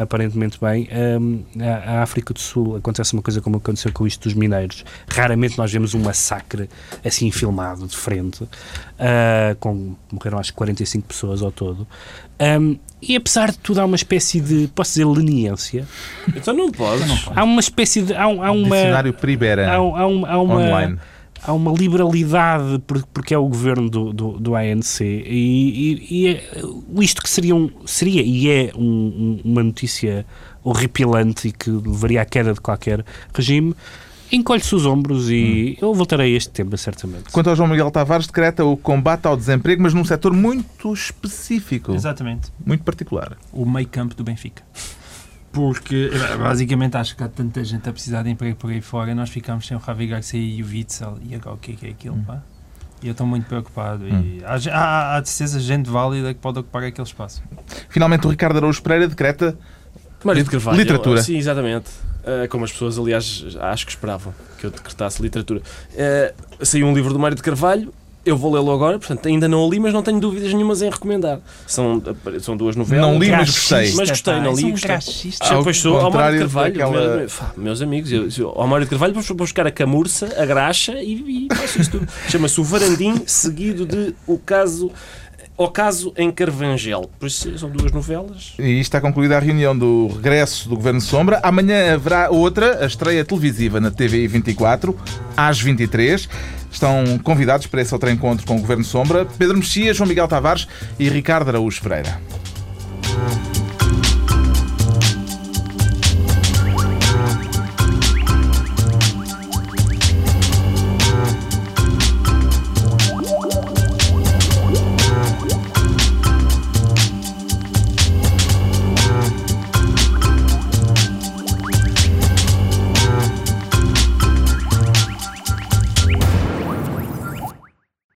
aparentemente bem. Hum, a, África do Sul acontece uma coisa como aconteceu com isto dos mineiros. Raramente nós vemos um massacre assim filmado de frente, ah, com, morreram acho que 45 pessoas ao todo. Hum, e apesar de tudo, há uma espécie de, posso dizer, leniência.
Então não podes.
Há uma espécie de. Há, um- há uma.
Dicionário Peribera.
Há, há um- há uma,
Online.
há uma liberalidade por- porque é o governo do, do, do ANC e, e- e é, isto que seria, um, seria e é um- um- uma notícia horripilante e que levaria à queda de qualquer regime, encolhe-se os ombros e eu voltarei a este tema certamente.
Quanto ao João Miguel Tavares, decreta o combate ao desemprego, mas num setor muito específico,
Exatamente.
muito particular.
O meio campo do Benfica. Porque, basicamente, acho que há tanta gente a precisar de emprego por aí fora. Nós ficámos sem o Javi Garcia e o Witzel. E agora o que é que é aquilo, pá? E eu estou muito preocupado. E há, há, há de certeza gente válida que pode ocupar aquele espaço.
Finalmente, o Ricardo Araújo Pereira decreta
Mário de Carvalho.
Literatura.
Sim, exatamente. Uh, como as pessoas, aliás, acho que esperavam que eu decretasse literatura. Uh, saiu um livro do Mário de Carvalho, eu vou lê-lo agora, portanto, ainda não o li, mas não tenho dúvidas nenhumas em recomendar. São, são duas novelas.
Não li, mas gostei.
Mas gostei,
pá,
não li,
um
gostei.
graxista.
Ao
Pois sou, ao Mário de Carvalho,
daquela-
meu- fá, meus amigos, eu, eu- ao Mário de Carvalho vou, vou buscar a camurça, a graxa e, e faço isso tudo. Chama-se o Varandim, seguido de o caso, o caso em Carvangel. Por isso são duas novelas.
E está concluída a reunião do regresso do Governo Sombra. Amanhã haverá outra, a estreia televisiva na TVI 24, às 23. Estão convidados para esse outro encontro com o Governo Sombra Pedro Mexia, João Miguel Tavares e Ricardo Araújo Pereira.